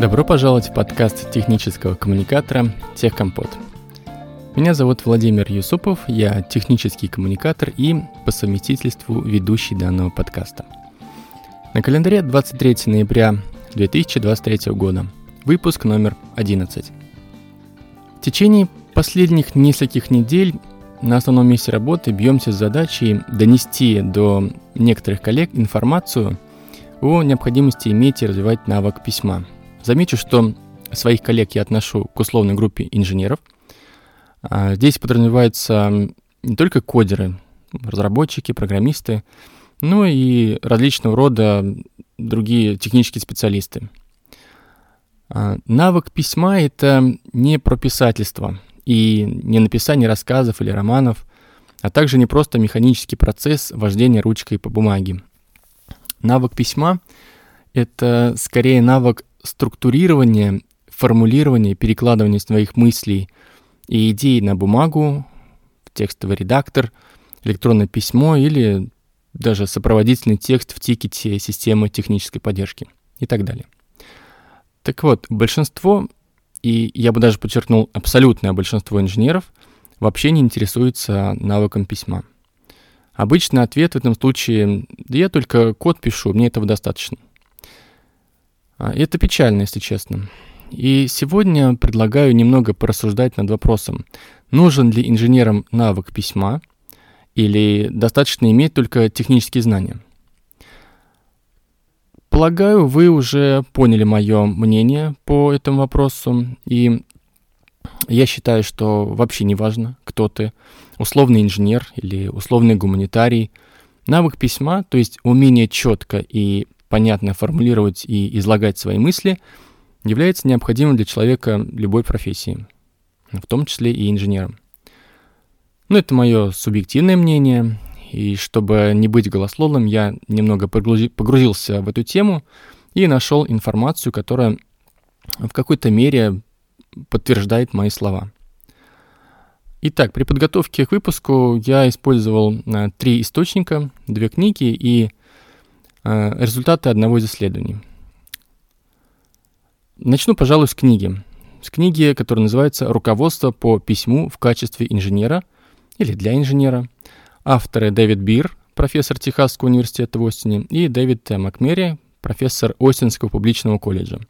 Добро пожаловать в подкаст технического коммуникатора «Техкомпот». Меня зовут Владимир Юсупов, я технический коммуникатор и по совместительству ведущий данного подкаста. На календаре 23 ноября 2023 года, выпуск номер 11. В течение последних нескольких недель на основном месте работы бьемся с задачей донести до некоторых коллег информацию о необходимости иметь и развивать навык письма – Замечу, что своих коллег я отношу к условной группе инженеров. А, здесь подразумеваются не только кодеры, разработчики, программисты, но и различного рода другие технические специалисты. А, навык письма — это не про писательство и не написание рассказов или романов, а также не просто механический процесс вождения ручкой по бумаге. Навык письма — это скорее навык структурирование, формулирование, перекладывание своих мыслей и идей на бумагу, в текстовый редактор, электронное письмо или даже сопроводительный текст в тикете системы технической поддержки и так далее. Так вот, большинство, и я бы даже подчеркнул абсолютное большинство инженеров, вообще не интересуется навыком письма. Обычный ответ в этом случае «да я только код пишу, мне этого достаточно». А, это печально, если честно. И сегодня предлагаю немного порассуждать над вопросом, нужен ли инженерам навык письма или достаточно иметь только технические знания. Полагаю, вы уже поняли мое мнение по этому вопросу, и я считаю, что вообще не важно, кто ты, условный инженер или условный гуманитарий. Навык письма, то есть умение четко и понятно формулировать и излагать свои мысли, является необходимым для человека любой профессии, в том числе и инженером. Но это мое субъективное мнение, и чтобы не быть голословным, я немного погрузился в эту тему и нашел информацию, которая в какой-то мере подтверждает мои слова. Итак, при подготовке к выпуску я использовал э, три источника, две книги и результаты одного из исследований. Начну, пожалуй, с книги. С книги, которая называется «Руководство по письму в качестве инженера» или для инженера. Авторы Дэвид Бир, профессор Техасского университета в Остине, и Дэвид Макмери, профессор Остинского публичного колледжа.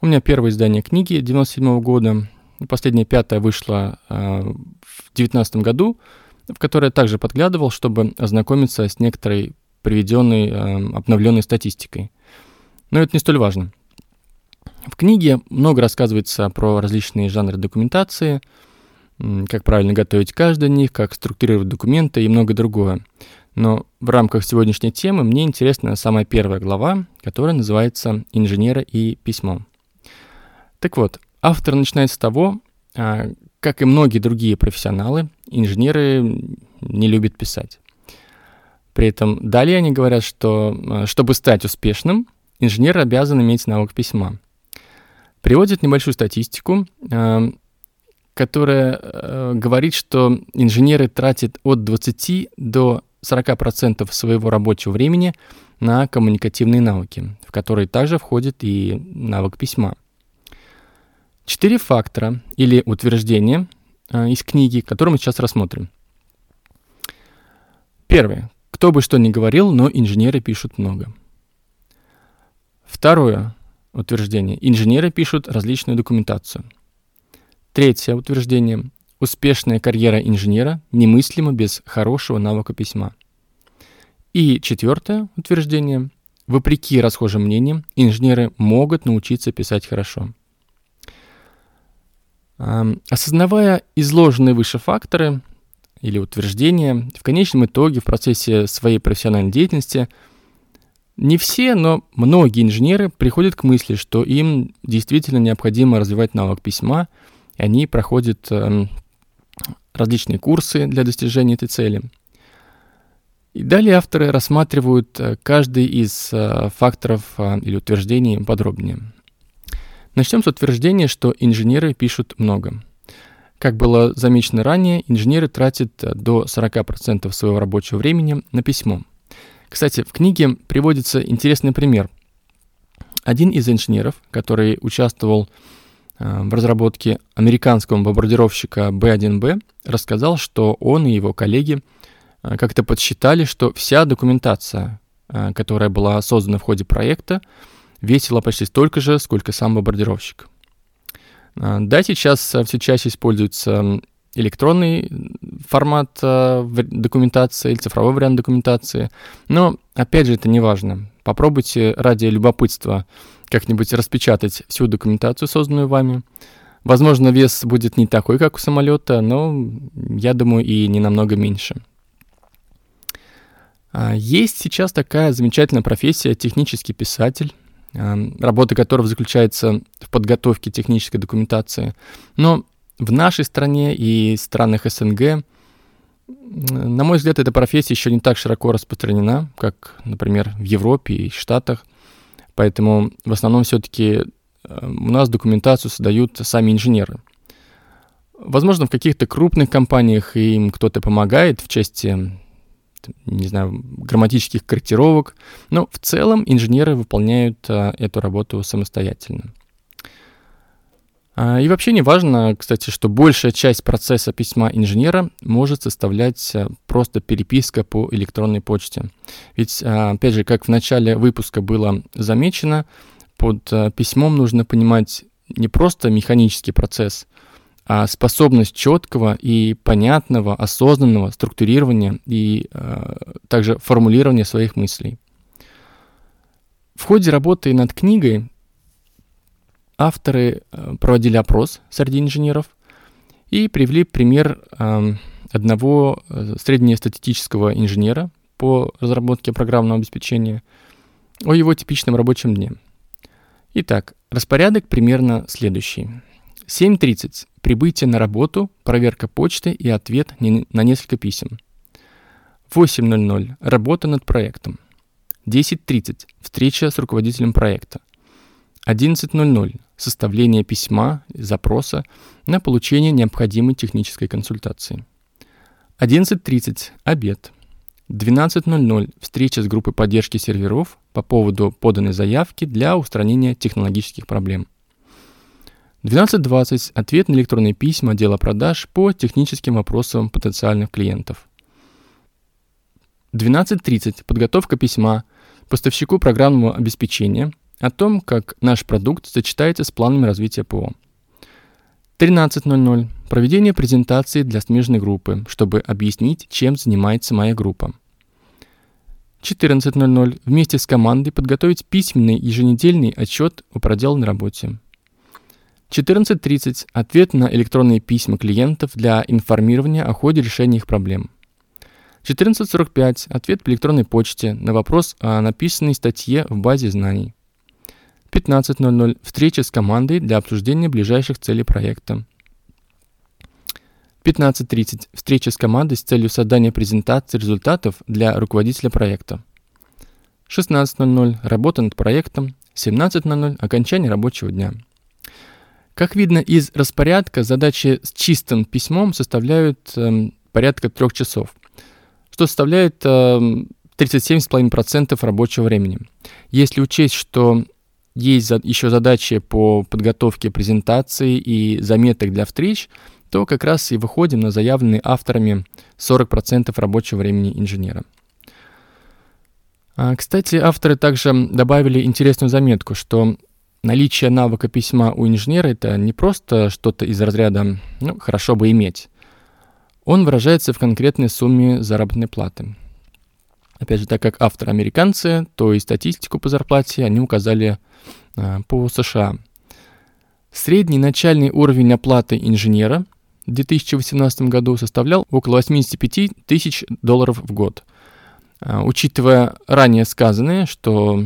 У меня первое издание книги 97 года, последняя пятая вышла э, в 2019 году, в которой я также подглядывал, чтобы ознакомиться с некоторой приведенной э, обновленной статистикой. Но это не столь важно. В книге много рассказывается про различные жанры документации, как правильно готовить каждый из них, как структурировать документы и многое другое. Но в рамках сегодняшней темы мне интересна самая первая глава, которая называется «Инженеры и письмо». Так вот, автор начинает с того, а, как и многие другие профессионалы, инженеры не любят писать. При этом далее они говорят, что э, чтобы стать успешным, инженер обязан иметь навык письма. Приводят небольшую статистику, э, которая э, говорит, что инженеры тратят от 20 до 40% своего рабочего времени на коммуникативные навыки, в которые также входит и навык письма. Четыре фактора или утверждения из книги, которые мы сейчас рассмотрим. Первое. Кто бы что ни говорил, но инженеры пишут много. Второе утверждение. Инженеры пишут различную документацию. Третье утверждение. Успешная карьера инженера немыслима без хорошего навыка письма. И четвертое утверждение. Вопреки расхожим мнениям, инженеры могут научиться писать хорошо. Осознавая изложенные выше факторы, или утверждения, в конечном итоге в процессе своей профессиональной деятельности не все, но многие инженеры приходят к мысли, что им действительно необходимо развивать навык письма, и они проходят э, различные курсы для достижения этой цели. И далее авторы рассматривают э, каждый из э, факторов э, или утверждений подробнее. Начнем с утверждения, что инженеры пишут много – как было замечено ранее, инженеры тратят э, до 40% своего рабочего времени на письмо. Кстати, в книге приводится интересный пример. Один из инженеров, который участвовал э, в разработке американского бомбардировщика B-1B, рассказал, что он и его коллеги э, как-то подсчитали, что вся документация, которая была создана в ходе проекта, весила почти столько же, сколько сам бомбардировщик. Да, сейчас все чаще используется электронный формат документации или цифровой вариант документации, но, опять же, это не важно. Попробуйте ради любопытства как-нибудь распечатать всю документацию, созданную вами. Возможно, вес будет не такой, как у самолета, но, я думаю, и не намного меньше. А, есть сейчас такая замечательная профессия технический писатель, а, работа которого заключается в подготовке технической документации. Но в нашей стране и странах СНГ на мой взгляд, эта профессия еще не так широко распространена, как, например, в Европе и Штатах. Поэтому в основном все-таки э, у нас документацию создают сами инженеры. Возможно, в каких-то крупных компаниях им кто-то помогает в части, не знаю, грамматических корректировок, но в целом инженеры выполняют э, эту работу самостоятельно. А, и вообще не важно, кстати, что большая часть процесса письма инженера может составлять э, просто переписка по электронной почте. Ведь, а, опять же, как в начале выпуска было замечено, под письмом нужно понимать не просто механический процесс, а способность четкого и понятного, осознанного структурирования и э, также формулирования своих мыслей. В ходе работы над книгой авторы э, проводили опрос среди инженеров и привели пример эм, одного э, среднестатистического инженера по разработке программного обеспечения о его типичном рабочем дне. Итак, распорядок примерно следующий. 7.30. Прибытие на работу, проверка почты и ответ на несколько писем. 8.00. Работа над проектом. 10.30. Встреча с руководителем проекта. 11.00 составление письма, запроса на получение необходимой технической консультации. 11.30 – обед. 12.00 – встреча с группой поддержки серверов по поводу поданной заявки для устранения технологических проблем. 12.20 – ответ на электронные письма отдела продаж по техническим вопросам потенциальных клиентов. 12.30 – подготовка письма поставщику программного обеспечения – о том, как наш продукт сочетается с планами развития ПО. 13.00. Проведение презентации для смежной группы, чтобы объяснить, чем занимается моя группа. 14.00. Вместе с командой подготовить письменный еженедельный отчет о проделанной работе. 14.30. Ответ на электронные письма клиентов для информирования о ходе решения их проблем. 14.45. Ответ по электронной почте на вопрос о написанной статье в базе знаний. 15.00 встреча с командой для обсуждения ближайших целей проекта. 15.30 встреча с командой с целью создания презентации результатов для руководителя проекта. 16.00 работа над проектом. 17.00 окончание рабочего дня. Как видно из распорядка, задачи с чистым письмом составляют э, порядка трех часов, что составляет э, 37,5% рабочего времени. Если учесть, что есть еще задачи по подготовке презентации и заметок для встреч, то как раз и выходим на заявленные авторами 40% рабочего времени инженера. А, кстати, авторы также добавили интересную заметку, что наличие навыка письма у инженера это не просто что-то из разряда «ну, хорошо бы иметь». Он выражается в конкретной сумме заработной платы. Опять же, так как авторы американцы, то и статистику по зарплате они указали э, по США. Средний начальный уровень оплаты инженера в 2018 году составлял около 85 тысяч долларов в год. Э, учитывая ранее сказанное, что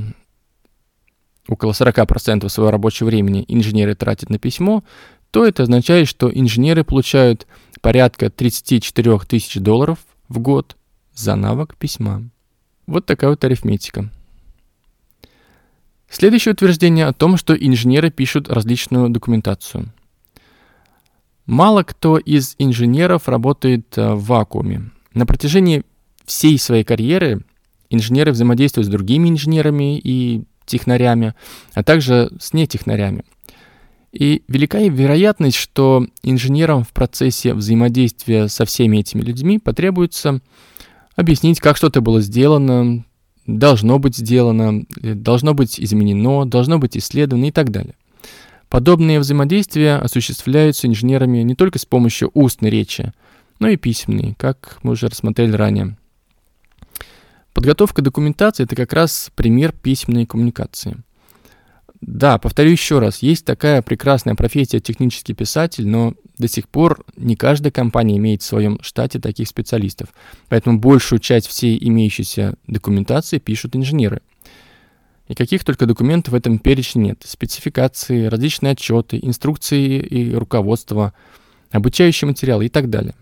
около 40% своего рабочего времени инженеры тратят на письмо, то это означает, что инженеры получают порядка 34 тысяч долларов в год за навык письма. Вот такая вот арифметика. Следующее утверждение о том, что инженеры пишут различную документацию. Мало кто из инженеров работает э, в вакууме. На протяжении всей своей карьеры инженеры взаимодействуют с другими инженерами и технарями, а также с нетехнарями. И велика вероятность, что инженерам в процессе взаимодействия со всеми этими людьми потребуется объяснить, как что-то было сделано, должно быть сделано, должно быть изменено, должно быть исследовано и так далее. Подобные взаимодействия осуществляются инженерами не только с помощью устной речи, но и письменной, как мы уже рассмотрели ранее. Подготовка документации – это как раз пример письменной коммуникации. Да, повторю еще раз, есть такая прекрасная профессия технический писатель, но до сих пор не каждая компания имеет в своем штате таких специалистов. Поэтому большую часть всей имеющейся документации пишут инженеры. И каких только документов в этом перечне нет. Спецификации, различные отчеты, инструкции и руководство, обучающие материалы и так далее.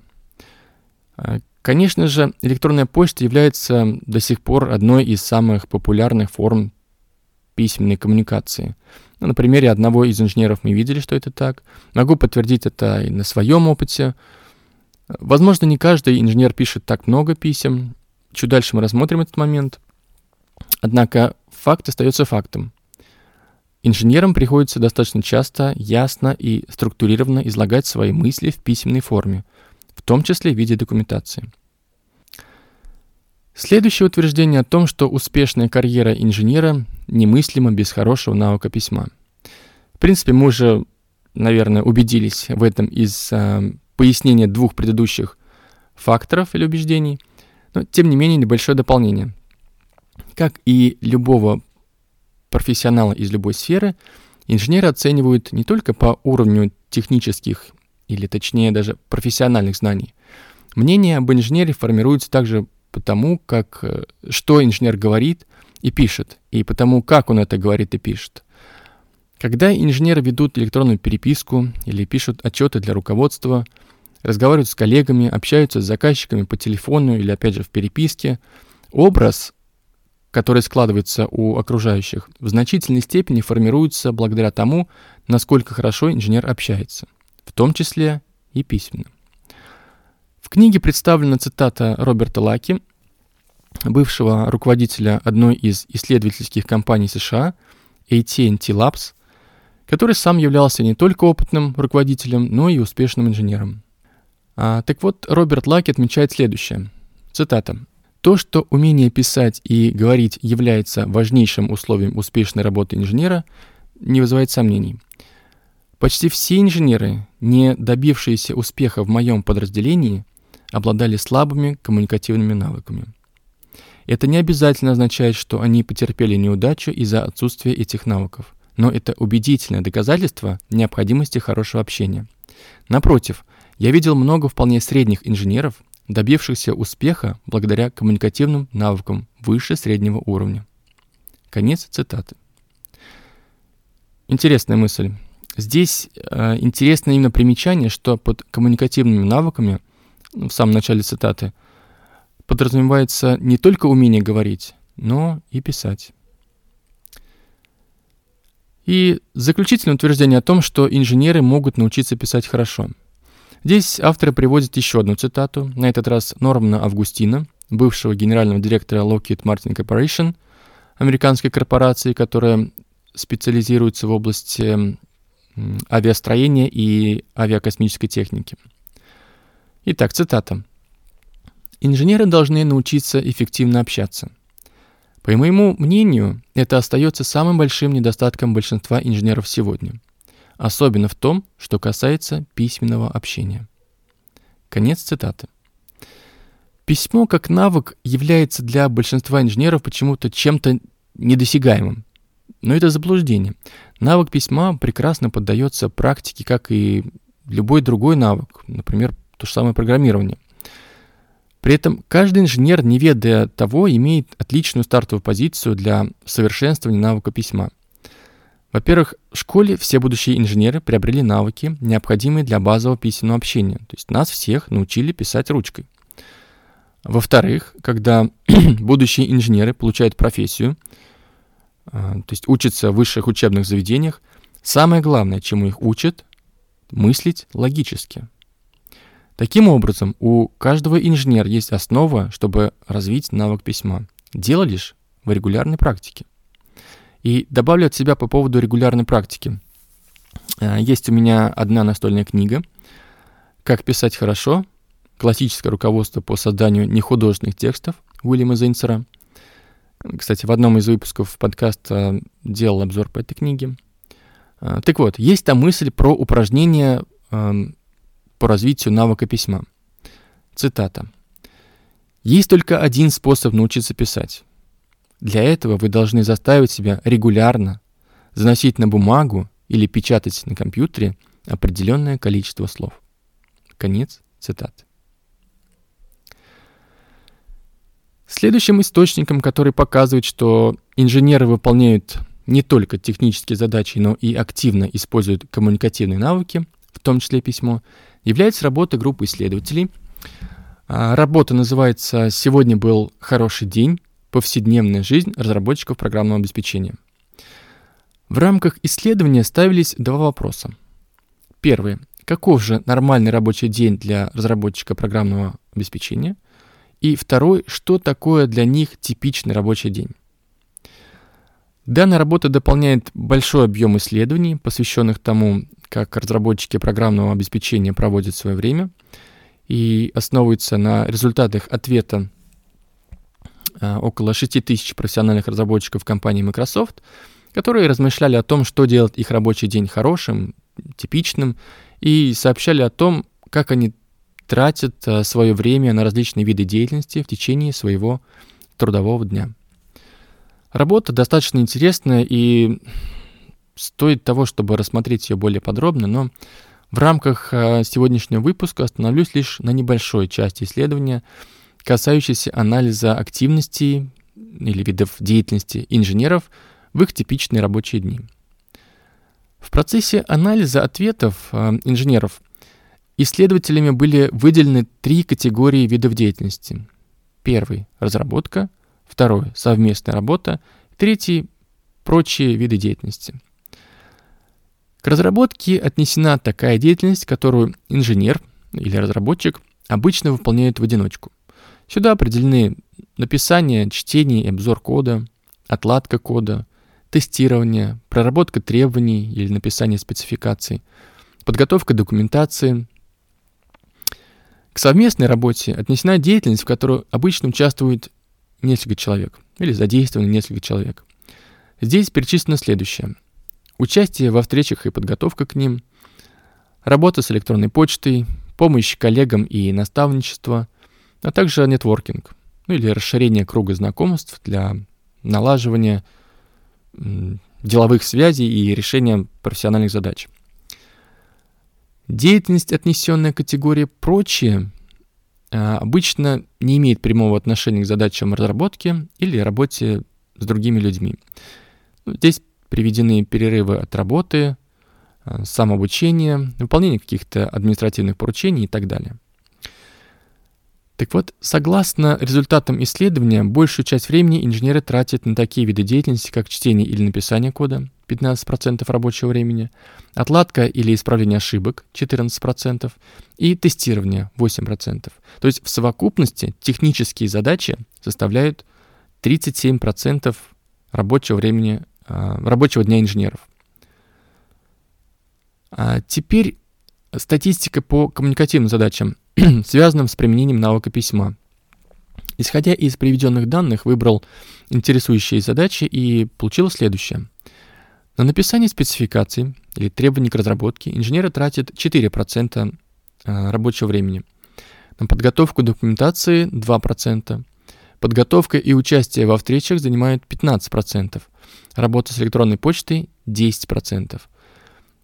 Конечно же, электронная почта является до сих пор одной из самых популярных форм письменной коммуникации. Ну, на примере одного из инженеров мы видели, что это так. Могу подтвердить это и на своем опыте. Возможно, не каждый инженер пишет так много писем. Чуть дальше мы рассмотрим этот момент. Однако факт остается фактом. Инженерам приходится достаточно часто, ясно и структурированно излагать свои мысли в письменной форме, в том числе в виде документации. Следующее утверждение о том, что успешная карьера инженера немыслима без хорошего навыка письма. В принципе, мы уже, наверное, убедились в этом из э, пояснения двух предыдущих факторов или убеждений, но тем не менее небольшое дополнение. Как и любого профессионала из любой сферы, инженеры оценивают не только по уровню технических или точнее даже профессиональных знаний. Мнение об инженере формируется также потому, как, э, что инженер говорит и пишет, и потому, как он это говорит и пишет. Когда инженеры ведут электронную переписку или пишут отчеты для руководства, разговаривают с коллегами, общаются с заказчиками по телефону или, опять же, в переписке, образ которые складываются у окружающих, в значительной степени формируются благодаря тому, насколько хорошо инженер общается, в том числе и письменно. В книге представлена цитата Роберта Лаки, бывшего руководителя одной из исследовательских компаний США, AT&T Labs, который сам являлся не только опытным руководителем, но и успешным инженером. А, так вот, Роберт Лаки отмечает следующее. Цитата. То, что умение писать и говорить является важнейшим условием успешной работы инженера, не вызывает сомнений. Почти все инженеры, не добившиеся успеха в моем подразделении, обладали слабыми коммуникативными навыками. Это не обязательно означает, что они потерпели неудачу из-за отсутствия этих навыков, но это убедительное доказательство необходимости хорошего общения. Напротив, я видел много вполне средних инженеров, добившихся успеха благодаря коммуникативным навыкам выше среднего уровня. Конец цитаты. Интересная мысль. Здесь э, интересно именно примечание, что под коммуникативными навыками, ну, в самом начале цитаты, подразумевается не только умение говорить, но и писать. И заключительное утверждение о том, что инженеры могут научиться писать хорошо – Здесь авторы приводят еще одну цитату, на этот раз Нормана Августина, бывшего генерального директора Lockheed Martin Corporation, американской корпорации, которая специализируется в области авиастроения и авиакосмической техники. Итак, цитата. «Инженеры должны научиться эффективно общаться. По моему мнению, это остается самым большим недостатком большинства инженеров сегодня – особенно в том, что касается письменного общения. Конец цитаты. Письмо как навык является для большинства инженеров почему-то чем-то недосягаемым. Но это заблуждение. Навык письма прекрасно поддается практике, как и любой другой навык, например, то же самое программирование. При этом каждый инженер, не ведая того, имеет отличную стартовую позицию для совершенствования навыка письма. Во-первых, в школе все будущие инженеры приобрели навыки, необходимые для базового письменного общения. То есть нас всех научили писать ручкой. Во-вторых, когда будущие инженеры получают профессию, то есть учатся в высших учебных заведениях, самое главное, чему их учат, мыслить логически. Таким образом, у каждого инженера есть основа, чтобы развить навык письма. Дело лишь в регулярной практике. И добавлю от себя по поводу регулярной практики. Э, есть у меня одна настольная книга «Как писать хорошо. Классическое руководство по созданию нехудожественных текстов» Уильяма Зейнцера. Кстати, в одном из выпусков подкаста делал обзор по этой книге. Э, так вот, есть там мысль про упражнение эм, по развитию навыка письма. Цитата. «Есть только один способ научиться писать. Для этого вы должны заставить себя регулярно заносить на бумагу или печатать на компьютере определенное количество слов. Конец цитаты. Следующим источником, который показывает, что инженеры выполняют не только технические задачи, но и активно используют коммуникативные навыки, в том числе письмо, является работа группы исследователей. А, работа называется «Сегодня был хороший день. Повседневная жизнь разработчиков программного обеспечения». В рамках исследования ставились два вопроса. Первый. Каков же нормальный рабочий день для разработчика программного обеспечения? И второй. Что такое для них типичный рабочий день? Данная работа дополняет большой объем исследований, посвященных тому, как разработчики программного обеспечения проводят свое время, и основывается на результатах ответа а, около 6 тысяч профессиональных разработчиков компании Microsoft – которые размышляли о том, что делает их рабочий день хорошим, типичным, и сообщали о том, как они тратят э, свое время на различные виды деятельности в течение своего трудового дня. Работа достаточно интересная и стоит того, чтобы рассмотреть ее более подробно, но в рамках э, сегодняшнего выпуска остановлюсь лишь на небольшой части исследования, касающейся анализа активностей или видов деятельности инженеров – в их типичные рабочие дни. В процессе анализа ответов э, инженеров исследователями были выделены три категории видов деятельности. Первый – разработка, второй – совместная работа, третий – прочие виды деятельности. К разработке отнесена такая деятельность, которую инженер или разработчик обычно выполняет в одиночку. Сюда определены написание, чтение и обзор кода, отладка кода, тестирование, проработка требований или написание спецификаций, подготовка документации. К совместной работе отнесена деятельность, в которой обычно участвует несколько человек или задействовано несколько человек. Здесь перечислено следующее. Участие во встречах и подготовка к ним, работа с электронной почтой, помощь коллегам и наставничество, а также нетворкинг, ну или расширение круга знакомств для налаживания деловых связей и решения профессиональных задач. Деятельность, отнесенная к категории «прочие», а, обычно не имеет прямого отношения к задачам разработки или работе с другими людьми. Ну, здесь приведены перерывы от работы, а, самообучение, выполнение каких-то административных поручений и так далее. Так вот, согласно результатам исследования, большую часть времени инженеры тратят на такие виды деятельности, как чтение или написание кода 15% рабочего времени, отладка или исправление ошибок 14% и тестирование 8%. То есть в совокупности технические задачи составляют 37% рабочего времени, а, рабочего дня инженеров. А теперь статистика по коммуникативным задачам связанным с применением навыка письма. Исходя из приведенных данных, выбрал интересующие задачи и получил следующее. На написание спецификаций или требований к разработке инженеры тратят 4% а, рабочего времени. На подготовку документации 2%. Подготовка и участие во встречах занимают 15%. Работа с электронной почтой 10%.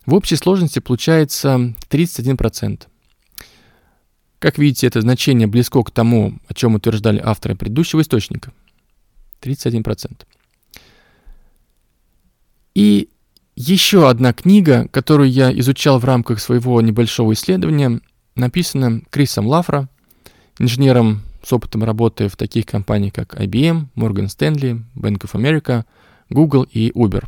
В общей сложности получается 31%. Как видите, это значение близко к тому, о чем утверждали авторы предыдущего источника. 31%. И еще одна книга, которую я изучал в рамках своего небольшого исследования, написана Крисом Лафра, инженером с опытом работы в таких компаниях, как IBM, Morgan Stanley, Bank of America, Google и Uber.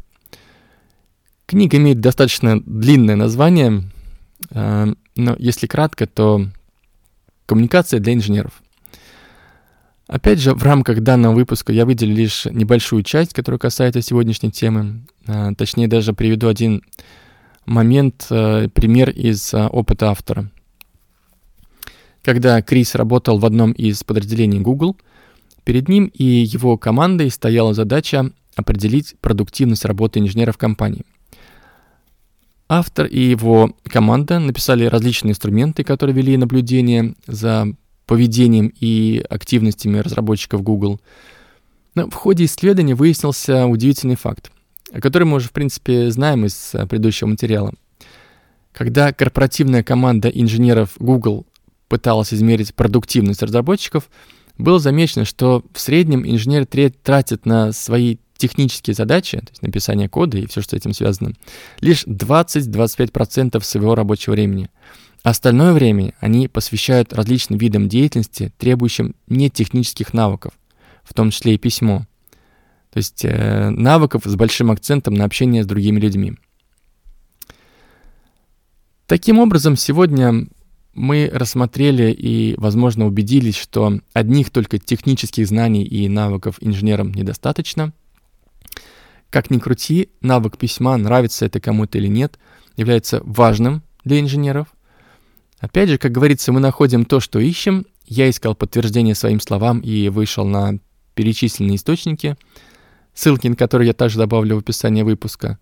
Книга имеет достаточно длинное название, э, но если кратко, то Коммуникация для инженеров. Опять же, в рамках данного выпуска я выделю лишь небольшую часть, которая касается сегодняшней темы. А, точнее, даже приведу один момент, а, пример из опыта автора. Когда Крис работал в одном из подразделений Google, перед ним и его командой стояла задача определить продуктивность работы инженеров компании. Автор и его команда написали различные инструменты, которые вели наблюдение за поведением и активностями разработчиков Google. Но в ходе исследования выяснился удивительный факт, о котором мы уже, в принципе, знаем из э, предыдущего материала. Когда корпоративная команда инженеров Google пыталась измерить продуктивность разработчиков, было замечено, что в среднем инженеры тратят на свои технические задачи, то есть написание кода и все, что с этим связано, лишь 20-25% своего рабочего времени – Остальное время они посвящают различным видам деятельности, требующим нетехнических навыков, в том числе и письмо. То есть э, навыков с большим акцентом на общение с другими людьми. Таким образом, сегодня мы рассмотрели и, возможно, убедились, что одних только технических знаний и навыков инженерам недостаточно. Как ни крути, навык письма, нравится это кому-то или нет, является важным для инженеров – Опять же, как говорится, мы находим то, что ищем. Я искал подтверждение своим словам и вышел на перечисленные источники, ссылки на которые я также добавлю в описание выпуска.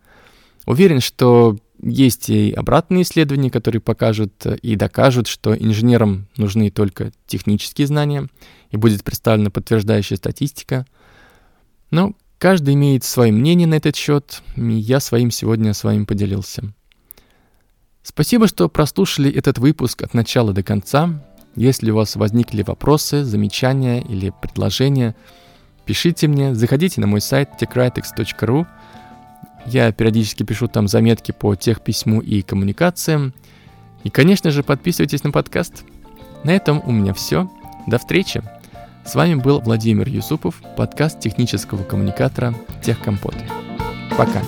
Уверен, что есть и обратные исследования, которые покажут и докажут, что инженерам нужны только технические знания, и будет представлена подтверждающая статистика. Но каждый имеет свое мнение на этот счет, и я своим сегодня с вами поделился. Спасибо, что прослушали этот выпуск от начала до конца. Если у вас возникли вопросы, замечания или предложения, пишите мне, заходите на мой сайт techwritix.ru. Я периодически пишу там заметки по техписьму и коммуникациям. И, конечно же, подписывайтесь на подкаст. На этом у меня все. До встречи. С вами был Владимир Юсупов, подкаст технического коммуникатора Техкомпот. Пока.